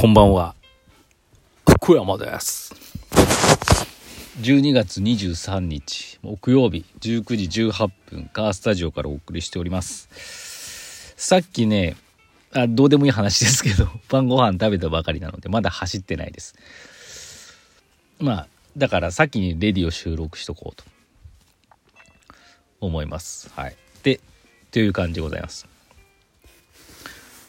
こんばんは。福山です。12月23日、木曜日、19時18分、カースタジオからお送りしております。さっきね、あどうでもいい話ですけど、晩ご飯食べたばかりなので、まだ走ってないです。まあ、だから先にレディを収録しとこうと思います。はい。で、という感じでございます。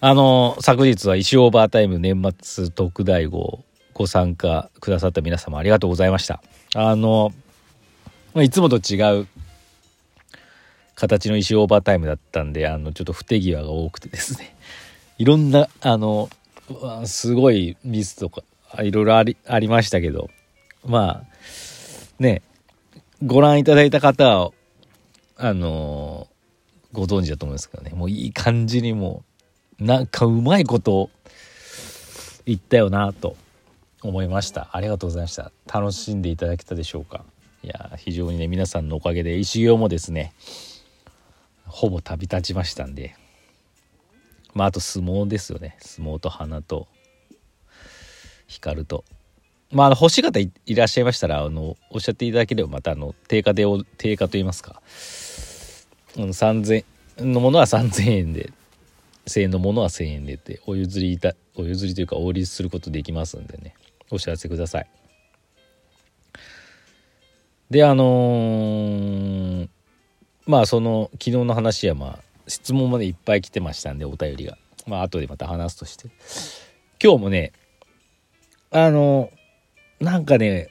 あの、昨日は石オーバータイム年末特大号ご参加くださった皆様ありがとうございました。あの、まあいつもと違う形の石オーバータイムだったんで、あの、ちょっと不手際が多くてですね。いろんな、あの、すごいミスとか、いろいろあり、ありましたけど、まあ、ね、ご覧いただいた方は、あの、ご存知だと思うんですけどね、もういい感じにもう、なんかうまいこと言ったよなと思いました。ありがとうございました。楽しんでいただけたでしょうか。いや非常にね皆さんのおかげで石行もですねほぼ旅立ちましたんで。まああと相撲ですよね。相撲と花と光と。まああの欲しい方いいらっしゃいましたらあのおっしゃっていただければまたあの定価でお定価といいますか。うん3000のものは3000円で。1000円のものは1000円でってお譲りいたお譲りというかお売りすることできますんでね。お知らせください。であのーまあその昨日の話はまあ質問までいっぱい来てましたんでお便りが。まあ後でまた話すとして。今日もねあのなんかね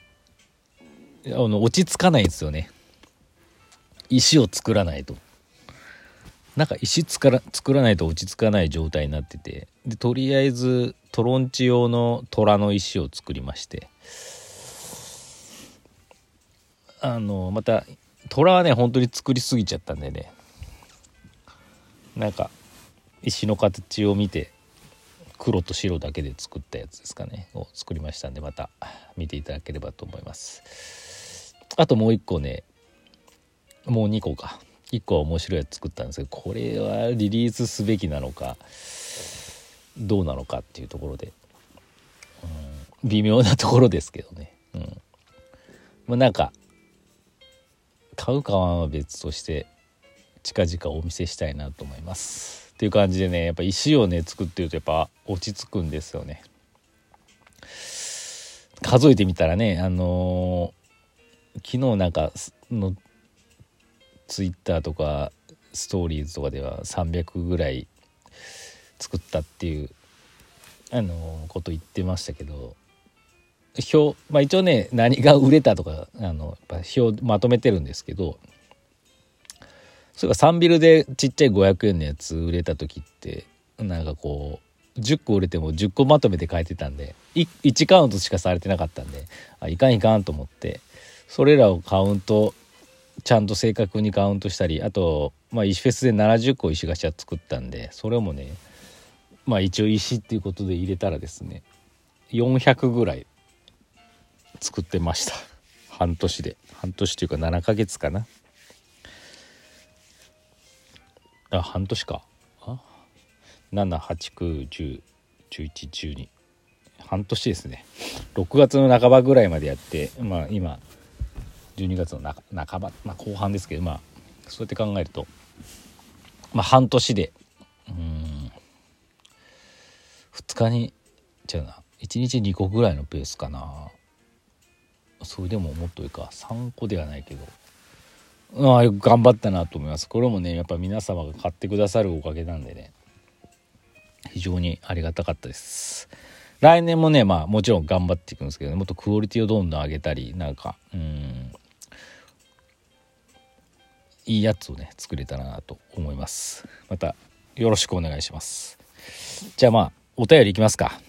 あの落ち着かないんですよね。石を作らないと。なんか石作ら作らないと落ち着かない状態になっててでとりあえずトロンチ用の虎の石を作りましてあのまた虎はね本当に作りすぎちゃったんでね。なんか石の形を見て黒と白だけで作ったやつですかねを作りましたんでまた見ていただければと思います。あともう一個ねもう2個か。1個は面白いやつ作ったんですけどこれはリリースすべきなのかどうなのかっていうところで、うん、微妙なところですけどね。うん。まあなんか買うかは別として近々お見せしたいなと思います。っていう感じでねやっぱ石をね作ってるとやっぱ落ち着くんですよね。数えてみたらねあのー昨日なんかのツイッターとかストーリーズとかでは300ぐらい作ったっていうあのこと言ってましたけど表まあ一応ね何が売れたとかあのやっぱ表まとめてるんですけどそれがサンビルでちっちゃい500円のやつ売れた時ってなんかこう10個売れても10個まとめて書いてたんで1カウントしかされてなかったんであいかんいかんと思ってそれらをカウントちゃんと正確にカウントしたりあと、まあ、石フェスで70個石頭作ったんでそれもねまあ一応石っていうことで入れたらですね400ぐらい作ってました。半年で。半年というか7ヶ月かな。あ半年か。あ？789101112半年ですね。6月の半ばぐらいまでやってまあ今12月の半ば、まあ、後半ですけどまあそうやって考えるとまあ半年でうん2日に違うな1日2個ぐらいのペースかな。それでももっといいか。3個ではないけど。ああ頑張ったなと思います。これもねやっぱ皆様が買ってくださるおかげなんでね。非常にありがたかったです。来年もねまあもちろん頑張っていくんですけど、ね、もっとクオリティをどんどん上げたりなんかうんいいやつをね作れたらなと思います。またよろしくお願いします。じゃあまあお便りいきますか。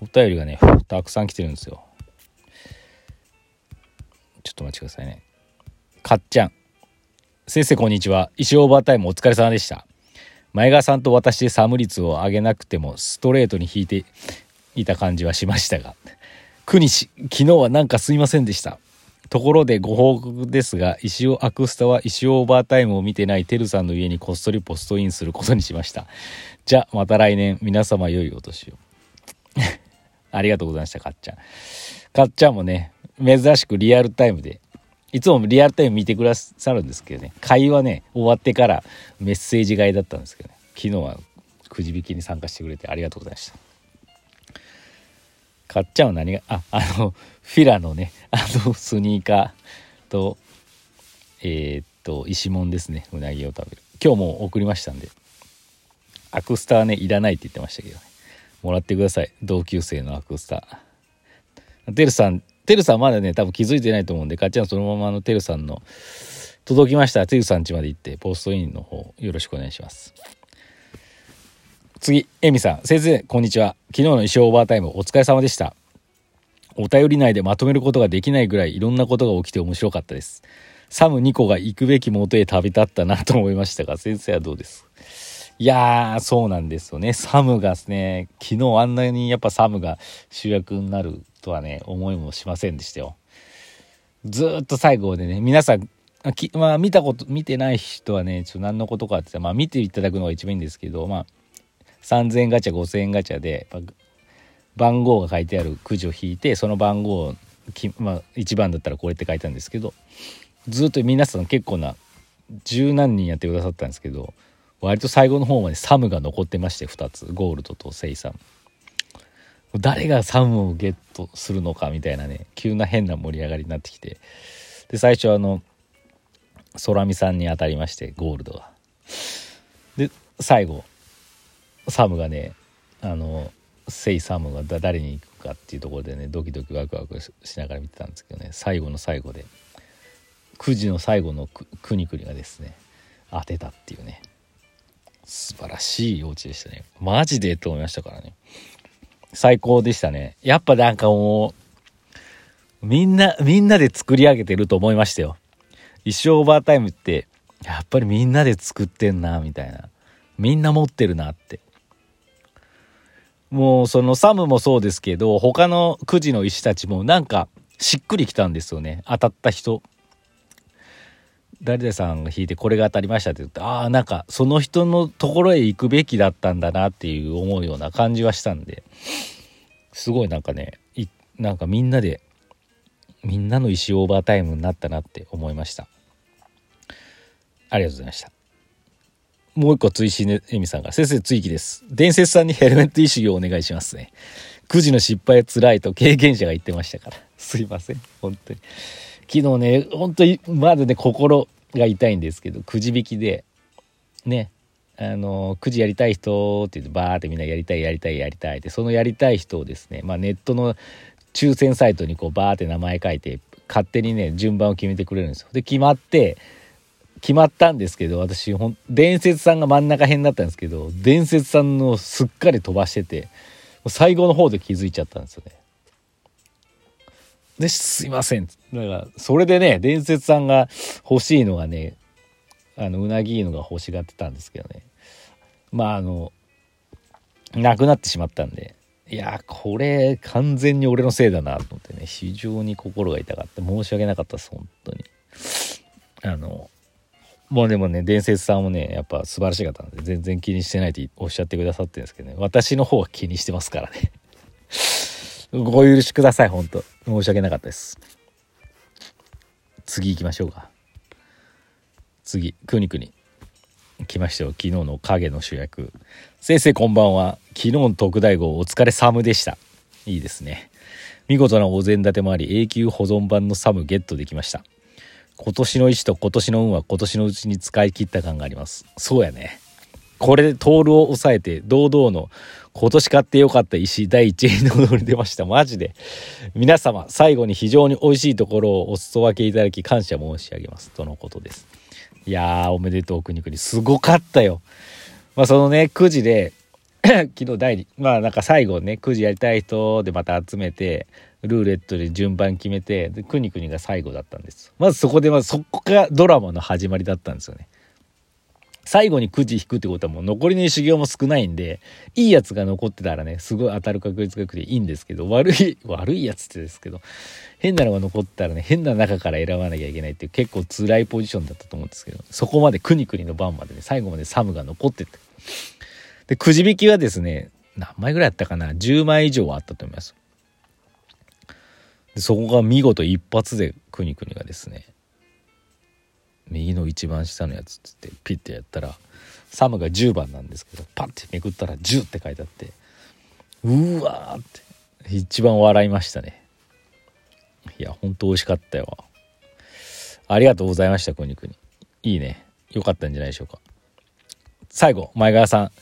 お便りがねたくさん来てるんですよ。ちょっとお待ちくださいね。かっちゃん。先生こんにちは。石オーバータイムお疲れ様でした。前川さんと私でサム率を上げなくてもストレートに引いていた感じはしましたが。国士昨日はなんかすいませんでした。ところでご報告ですが、石尾アクスタは石尾オーバータイムを見てないてるさんの家にこっそりポストインすることにしました。じゃあ、また来年、皆様良いお年を。ありがとうございました、かっちゃん。かっちゃんもね、珍しくリアルタイムで、いつもリアルタイム見てくださるんですけどね、会話ね、終わってからメッセージ買いだったんですけどね、昨日はくじ引きに参加してくれてありがとうございました。かっちゃんは何が、あ、あの、フィラのね、あの、スニーカーと、えー、っと、石門ですね、うなぎを食べる。今日も送りましたんで、アクスターね、いらないって言ってましたけどね。もらってください。同級生のアクスター。てるさん、てるさんまだね、多分気づいてないと思うんで、かっちゃんそのままのてるさんの、届きましたら、てるさん家まで行って、ポストインの方、よろしくお願いします。次、エミさん。先生、こんにちは。昨日の衣装オーバータイム、お疲れ様でした。お便り内でまとめることができないぐらいいろんなことが起きて面白かったです。サム2個が行くべき元へ旅立ったなと思いましたが、先生はどうです？いやー、そうなんですよね。サムがですね、昨日あんなにやっぱサムが主役になるとはね、思いもしませんでしたよ。ずっと最後でね、皆さん、まあ見たこと、見てない人はね、ちょっと何のことかって言ったらまあ見ていただくのが一番いいんですけど、まあ、3000円ガチャ、5000円ガチャで、番号が書いてあるくじを引いて、その番号を、まあ、1番だったらこれって書いたんですけど、ずっと皆さん結構な、十何人やってくださったんですけど、割と最後の方までサムが残ってまして2つ。ゴールドとセイサム。誰がサムをゲットするのかみたいなね急な変な盛り上がりになってきて。で最初あの空見さんに当たりましてゴールドが。で最後サムがねあのセイサムが誰に行くかっていうところでねドキドキワクワクしながら見てたんですけどね最後の最後で9時の最後のくにくにがですね当てたっていうね素晴らしい幼稚でしたね。マジでと思いましたからね。最高でしたね。やっぱなんかもう、みんな、みんなで作り上げてると思いましたよ。一生オーバータイムって、やっぱりみんなで作ってんな、みたいな。みんな持ってるなって。もうそのサムもそうですけど、他のくじの石たちもなんかしっくりきたんですよね。当たった人。誰々さんが弾いてこれが当たりましたって言ってああなんかその人のところへ行くべきだったんだなっていう思うような感じはしたんですごいなんかねなんかみんなでみんなの石オーバータイムになったなって思いましたありがとうございましたもう一個追伸でエミさんが。先生追記です。伝説さんにヘルメット意識をお願いしますね。9時の失敗つらいと経験者が言ってましたから。すいません。本当に。昨日ね本当にまだね心が痛いんですけどくじ引きでねあのくじやりたい人って言ってバーってみんなやりたいやりたいやりたいってそのやりたい人をですね、まあ、ネットの抽選サイトにこうバーって名前書いて勝手にね順番を決めてくれるんですよ。で決まって決まったんですけど私ほん伝説さんが真ん中辺だったんですけど伝説さんのすっかり飛ばしてて最後の方で気づいちゃったんですよね。で、すいません。だから、それでね、伝説さんが欲しいのがね、あの、うなぎのが欲しがってたんですけどね。まあ、あの、なくなってしまったんで、いや、これ、完全に俺のせいだなと思ってね、非常に心が痛かった。申し訳なかったです、本当に。あの、もうでもね、伝説さんもね、やっぱ素晴らしかったんで、全然気にしてないっておっしゃってくださってるんですけどね、私の方は気にしてますからね。ご許しください、本当申し訳なかったです。次行きましょうか。次、くにくに。来ましたよ。昨日の影の主役。先生こんばんは。昨日の特大号お疲れサムでした。いいですね。見事なお膳立てもあり、永久保存版のサムゲットできました。今年の石と今年の運は今年のうちに使い切った感があります。そうやね。これでトールを抑えて堂々の今年買ってよかった石第1位の踊り出ました。マジで。皆様、最後に非常に美味しいところをお裾分けいただき感謝申し上げます。とのことです。いやー、おめでとう、くにくに。すごかったよ。まあ、そのね、9時で 昨日第2、まあなんか最後ね、9時やりたい人でまた集めて、ルーレットで順番決めて、で、くにくにが最後だったんです。まずそこで、まずそこがドラマの始まりだったんですよね。最後にくじ引くってことはもう残りの修行も少ないんで、いいやつが残ってたらね、すごい当たる確率がくていいんですけど、悪い、悪いやつってですけど、変なのが残ったらね、変な中から選ばなきゃいけないっていう結構辛いポジションだったと思うんですけど、そこまでくにくにの番までね、最後までサムが残ってて。で、くじ引きはですね、何枚ぐらいあったかな ?10 枚以上はあったと思います。でそこが見事一発でくにくにがですね、右の一番下のやつってピッてやったらサムが10番なんですけどパッてめくったら10って書いてあってうわーって一番笑いましたね。いやほんと美味しかったよ。ありがとうございましたくにくにいいね。よかったんじゃないでしょうか。最後前川さん。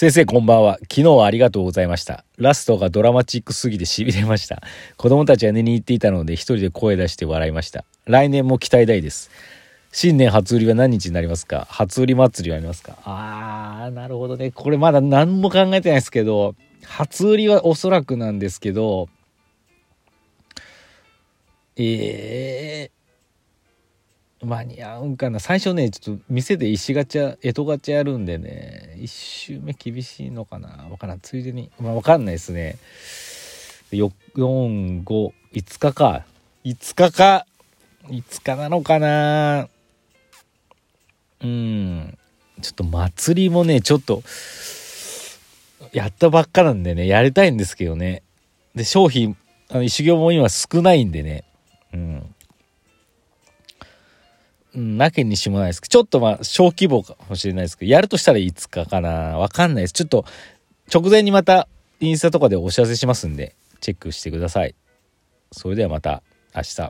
先生こんばんは。昨日はありがとうございました。ラストがドラマチックすぎて痺れました。子供たちは寝に行っていたので一人で声出して笑いました。来年も期待大です。新年初売りは何日になりますか？初売り祭りはありますか？あー、なるほどね。これまだ何も考えてないですけど、初売りはおそらくなんですけど、えー、間に合うんかな。最初ね、ちょっと店で石ガチャ、江戸ガチャやるんでね、1周目厳しいのかな。わからん。ついでに、まあわかんないですね。4、5、5日か。5日か。5日なのかなうん。ちょっと祭りもね、ちょっと、やったばっかなんでね、やりたいんですけどね。で、商品、あの、修行も今少ないんでね。うん。うん、なきにしもないですけど、ちょっとまあ、小規模かもしれないですけど、やるとしたらいつかかな。わかんないです。ちょっと、直前にまた、インスタとかでお知らせしますんで、チェックしてください。それではまた、明日。